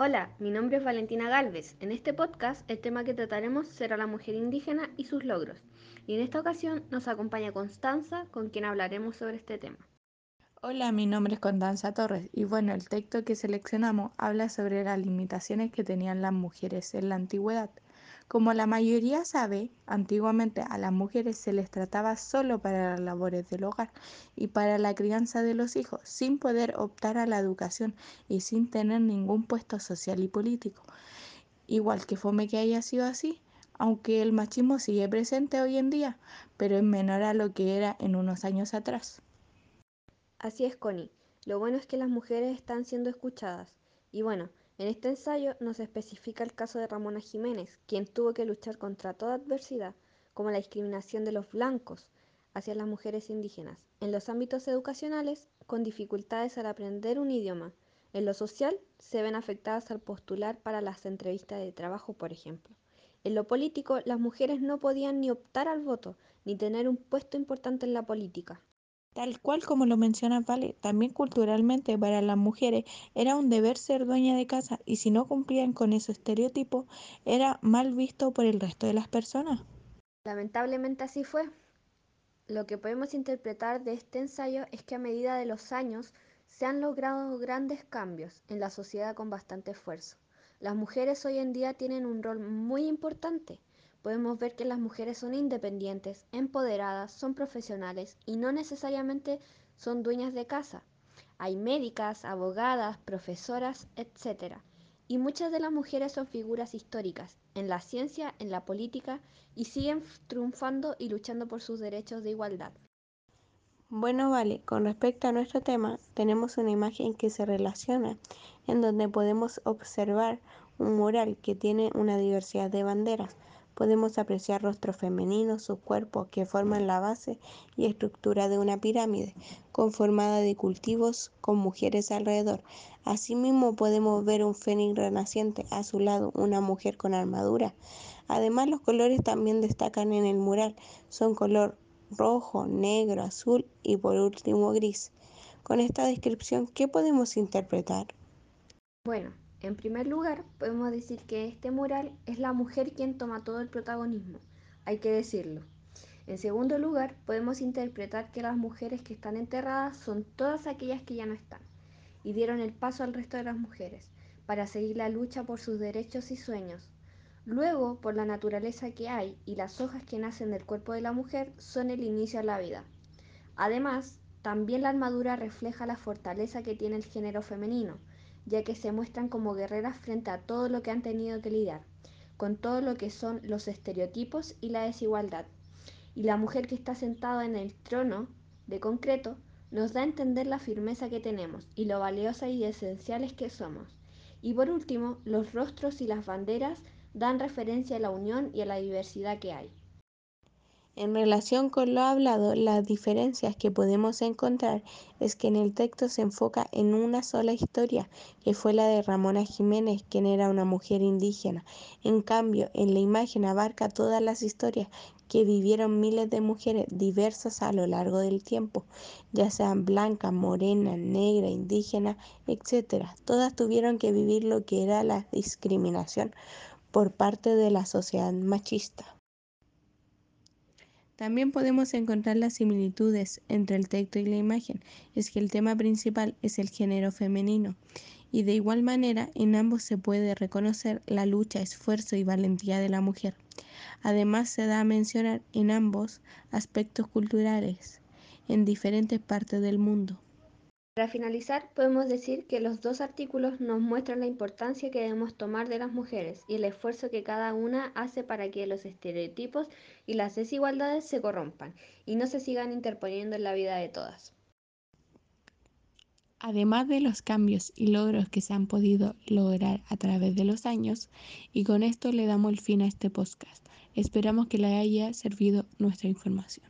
Hola, mi nombre es Valentina Galvez. En este podcast el tema que trataremos será la mujer indígena y sus logros. Y en esta ocasión nos acompaña Constanza, con quien hablaremos sobre este tema. Hola, mi nombre es Constanza Torres y bueno, el texto que seleccionamos habla sobre las limitaciones que tenían las mujeres en la antigüedad. Como la mayoría sabe, antiguamente a las mujeres se les trataba solo para las labores del hogar y para la crianza de los hijos, sin poder optar a la educación y sin tener ningún puesto social y político. Igual que fome que haya sido así, aunque el machismo sigue presente hoy en día, pero es menor a lo que era en unos años atrás. Así es, Connie. Lo bueno es que las mujeres están siendo escuchadas. Y bueno, en este ensayo nos especifica el caso de Ramona Jiménez, quien tuvo que luchar contra toda adversidad, como la discriminación de los blancos hacia las mujeres indígenas, en los ámbitos educacionales, con dificultades al aprender un idioma. En lo social, se ven afectadas al postular para las entrevistas de trabajo, por ejemplo. En lo político, las mujeres no podían ni optar al voto, ni tener un puesto importante en la política. Tal cual como lo menciona Vale, también culturalmente para las mujeres era un deber ser dueña de casa y si no cumplían con ese estereotipo era mal visto por el resto de las personas. Lamentablemente así fue. Lo que podemos interpretar de este ensayo es que a medida de los años se han logrado grandes cambios en la sociedad con bastante esfuerzo. Las mujeres hoy en día tienen un rol muy importante podemos ver que las mujeres son independientes, empoderadas, son profesionales y no necesariamente son dueñas de casa. Hay médicas, abogadas, profesoras, etc. Y muchas de las mujeres son figuras históricas en la ciencia, en la política y siguen triunfando y luchando por sus derechos de igualdad. Bueno, vale, con respecto a nuestro tema, tenemos una imagen que se relaciona, en donde podemos observar un mural que tiene una diversidad de banderas, podemos apreciar rostros femeninos, sus cuerpos que forman la base y estructura de una pirámide, conformada de cultivos con mujeres alrededor. Asimismo podemos ver un fénix renaciente, a su lado una mujer con armadura. Además los colores también destacan en el mural, son color rojo, negro, azul y por último gris. Con esta descripción, ¿qué podemos interpretar? Bueno, en primer lugar, podemos decir que este mural es la mujer quien toma todo el protagonismo, hay que decirlo. En segundo lugar, podemos interpretar que las mujeres que están enterradas son todas aquellas que ya no están y dieron el paso al resto de las mujeres para seguir la lucha por sus derechos y sueños. Luego, por la naturaleza que hay y las hojas que nacen del cuerpo de la mujer son el inicio a la vida. Además, también la armadura refleja la fortaleza que tiene el género femenino, ya que se muestran como guerreras frente a todo lo que han tenido que lidiar, con todo lo que son los estereotipos y la desigualdad. Y la mujer que está sentada en el trono de concreto nos da a entender la firmeza que tenemos y lo valiosa y esenciales que somos. Y por último, los rostros y las banderas dan referencia a la unión y a la diversidad que hay. En relación con lo hablado, las diferencias que podemos encontrar es que en el texto se enfoca en una sola historia, que fue la de Ramona Jiménez, quien era una mujer indígena. En cambio, en la imagen abarca todas las historias que vivieron miles de mujeres diversas a lo largo del tiempo, ya sean blanca, morena, negra, indígena, etc. Todas tuvieron que vivir lo que era la discriminación por parte de la sociedad machista. También podemos encontrar las similitudes entre el texto y la imagen, es que el tema principal es el género femenino, y de igual manera en ambos se puede reconocer la lucha, esfuerzo y valentía de la mujer. Además se da a mencionar en ambos aspectos culturales, en diferentes partes del mundo. Para finalizar, podemos decir que los dos artículos nos muestran la importancia que debemos tomar de las mujeres y el esfuerzo que cada una hace para que los estereotipos y las desigualdades se corrompan y no se sigan interponiendo en la vida de todas. Además de los cambios y logros que se han podido lograr a través de los años, y con esto le damos el fin a este podcast. Esperamos que le haya servido nuestra información.